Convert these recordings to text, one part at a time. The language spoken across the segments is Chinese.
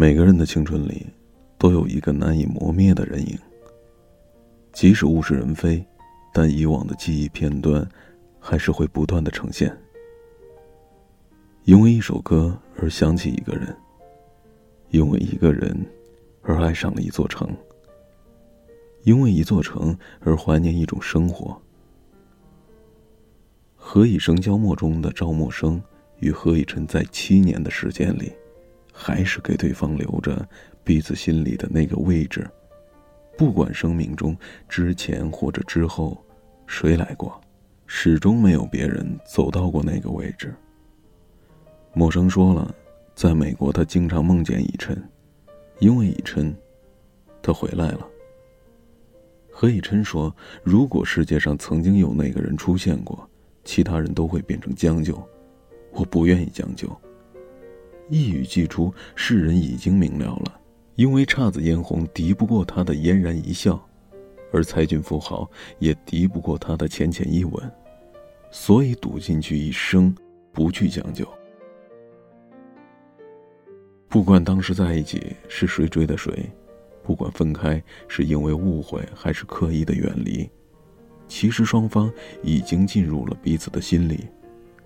每个人的青春里，都有一个难以磨灭的人影。即使物是人非，但以往的记忆片段，还是会不断的呈现。因为一首歌而想起一个人，因为一个人而爱上了一座城，因为一座城而怀念一种生活。何以笙箫默中的赵默笙与何以琛在七年的时间里。还是给对方留着彼此心里的那个位置，不管生命中之前或者之后谁来过，始终没有别人走到过那个位置。陌生说了，在美国他经常梦见以琛，因为以琛，他回来了。何以琛说，如果世界上曾经有那个人出现过，其他人都会变成将就，我不愿意将就。一语既出，世人已经明了了。因为姹紫嫣红敌不过他的嫣然一笑，而才俊富豪也敌不过他的浅浅一吻，所以赌进去一生，不去将就。不管当时在一起是谁追的谁，不管分开是因为误会还是刻意的远离，其实双方已经进入了彼此的心里，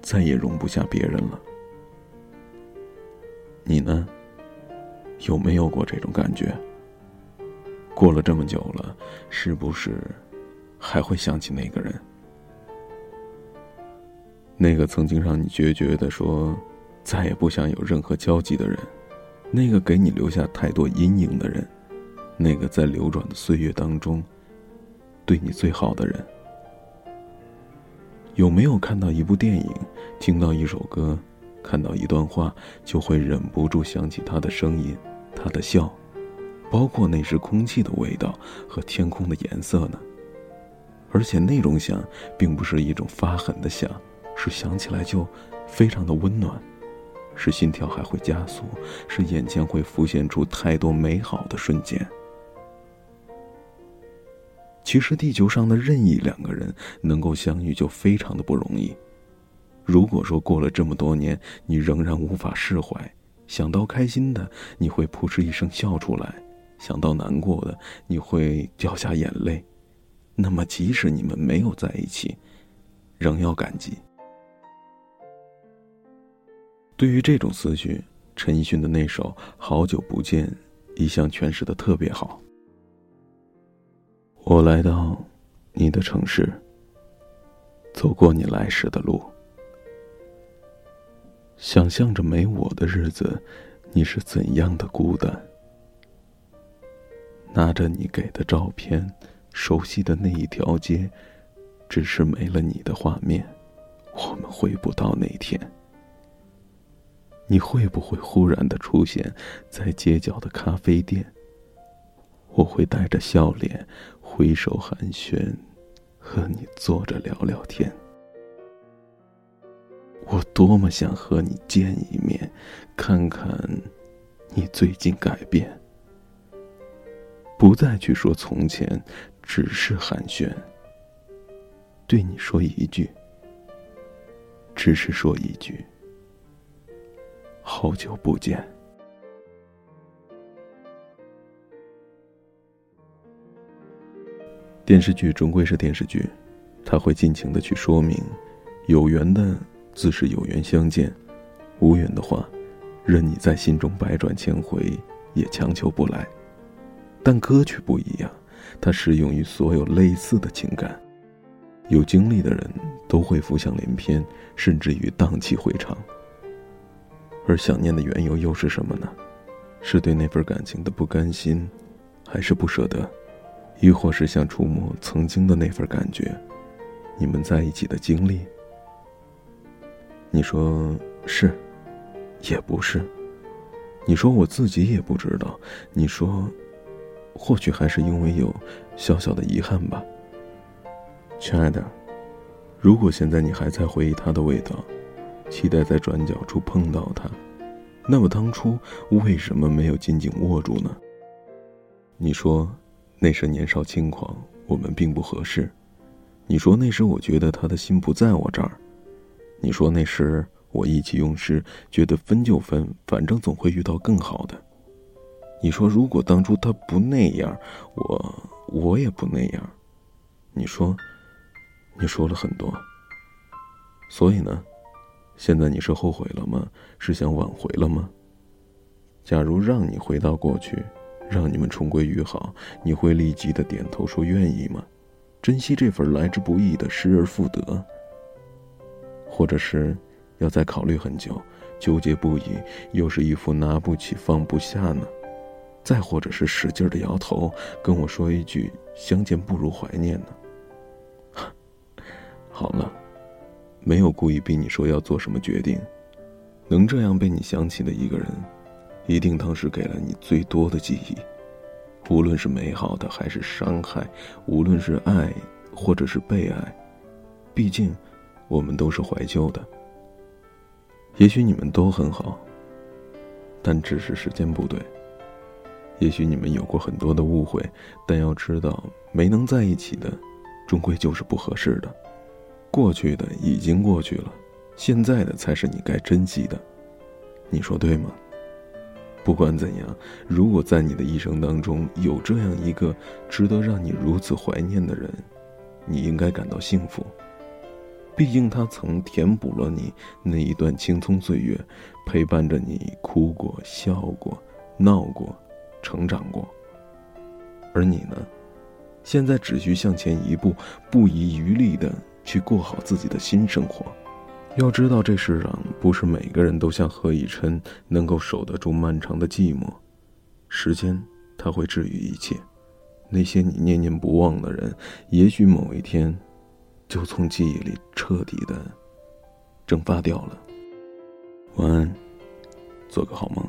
再也容不下别人了。你呢？有没有过这种感觉？过了这么久了，是不是还会想起那个人？那个曾经让你决绝的说再也不想有任何交集的人，那个给你留下太多阴影的人，那个在流转的岁月当中对你最好的人，有没有看到一部电影，听到一首歌？看到一段话，就会忍不住想起他的声音，他的笑，包括那时空气的味道和天空的颜色呢。而且那种想，并不是一种发狠的想，是想起来就非常的温暖，是心跳还会加速，是眼前会浮现出太多美好的瞬间。其实地球上的任意两个人能够相遇，就非常的不容易。如果说过了这么多年，你仍然无法释怀，想到开心的你会扑哧一声笑出来，想到难过的你会掉下眼泪，那么即使你们没有在一起，仍要感激。对于这种思绪，陈奕迅的那首《好久不见》一向诠释的特别好。我来到你的城市，走过你来时的路。想象着没我的日子，你是怎样的孤单？拿着你给的照片，熟悉的那一条街，只是没了你的画面，我们回不到那天。你会不会忽然的出现在街角的咖啡店？我会带着笑脸，挥手寒暄，和你坐着聊聊天。我多么想和你见一面，看看你最近改变，不再去说从前，只是寒暄。对你说一句，只是说一句，好久不见。电视剧终归是电视剧，他会尽情的去说明，有缘的。自是有缘相见，无缘的话，任你在心中百转千回，也强求不来。但歌曲不一样，它适用于所有类似的情感。有经历的人都会浮想联翩，甚至于荡气回肠。而想念的缘由又是什么呢？是对那份感情的不甘心，还是不舍得，亦或是想触摸曾经的那份感觉？你们在一起的经历？你说是，也不是。你说我自己也不知道。你说，或许还是因为有小小的遗憾吧。亲爱的，如果现在你还在回忆他的味道，期待在转角处碰到他，那么当初为什么没有紧紧握住呢？你说，那时年少轻狂，我们并不合适。你说那时我觉得他的心不在我这儿。你说那时我意气用事，觉得分就分，反正总会遇到更好的。你说如果当初他不那样，我我也不那样。你说，你说了很多。所以呢，现在你是后悔了吗？是想挽回了吗？假如让你回到过去，让你们重归于好，你会立即的点头说愿意吗？珍惜这份来之不易的失而复得，或者是要再考虑很久，纠结不已，又是一副拿不起放不下呢？再或者是使劲的摇头，跟我说一句相见不如怀念呢？好了，没有故意逼你说要做什么决定，能这样被你想起的一个人，一定当时给了你最多的记忆。无论是美好的还是伤害，无论是爱或者是被爱，毕竟我们都是怀旧的。也许你们都很好，但只是时间不对。也许你们有过很多的误会，但要知道，没能在一起的，终归就是不合适的。过去的已经过去了，现在的才是你该珍惜的。你说对吗？不管怎样，如果在你的一生当中有这样一个值得让你如此怀念的人，你应该感到幸福。毕竟他曾填补了你那一段青葱岁月，陪伴着你哭过、笑过、闹过、成长过。而你呢，现在只需向前一步，不遗余力的去过好自己的新生活。要知道，这世上不是每个人都像何以琛能够守得住漫长的寂寞。时间，它会治愈一切。那些你念念不忘的人，也许某一天，就从记忆里彻底的蒸发掉了。晚安，做个好梦。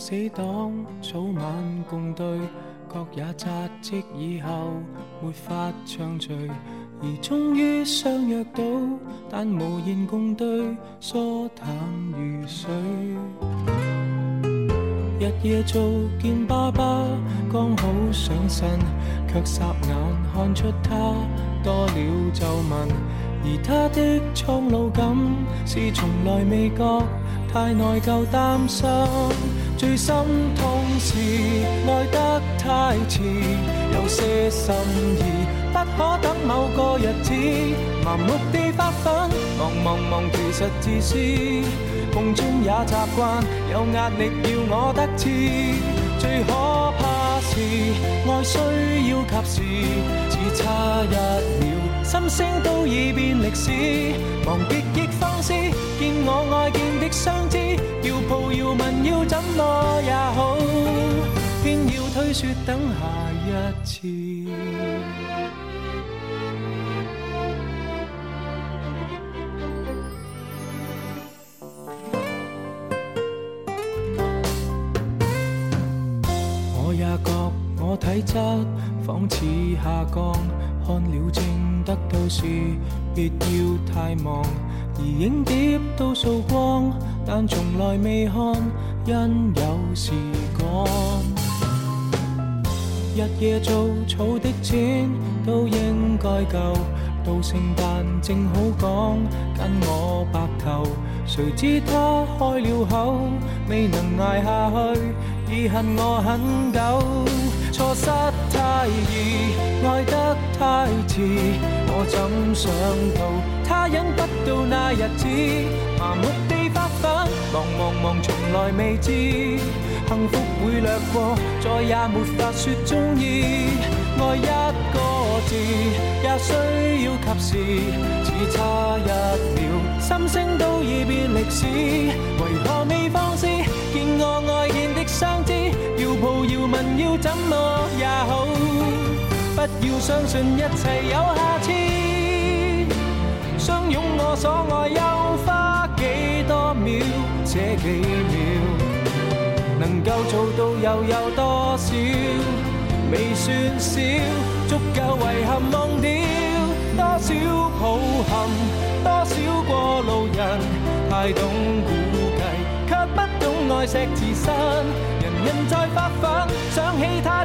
死党，早晚共对，各也扎职以后，没法畅聚，而终于相约到，但无言共对，疏淡如水。日夜做见爸爸，刚好上身，却霎眼看出他多了皱纹，而他的苍老感是从来未觉。太内疚担心，最心痛是爱得太迟，有些心意不可等某个日子，盲目地发奋，忙忙忙其实自私，梦中也习惯有压力要我得志，最可怕是爱需要及时，只差一秒，心声都已变历史，忘别亦放肆，见我爱见。相知要抱要问要怎么也好，偏要推说等下一次。我也觉我体质仿似下降，看了症得到时，别要太忙。而影碟都扫光，但从来未看，因有事赶。日夜做草的钱都应该够，到圣诞正好讲跟我白头。谁知他开了口，未能挨下去，已恨我很久。错失太易，爱得太迟，我怎想到他忍不到那日子，麻木地发奋，忙忙忙从来未知，幸福会掠过，再也没法说中意，爱一个字也需要及时，只差一秒，心声都已变历史，为何未放肆？见我爱见的相知。要抱要问要怎么也好，要相信一切有下次。相拥我所爱又花几多秒？这几秒能够做到又有多少？未算少，足够遗憾忘掉。多少抱憾，多少过路人，太懂估计，却不懂爱惜自身。人人在发奋，想起他，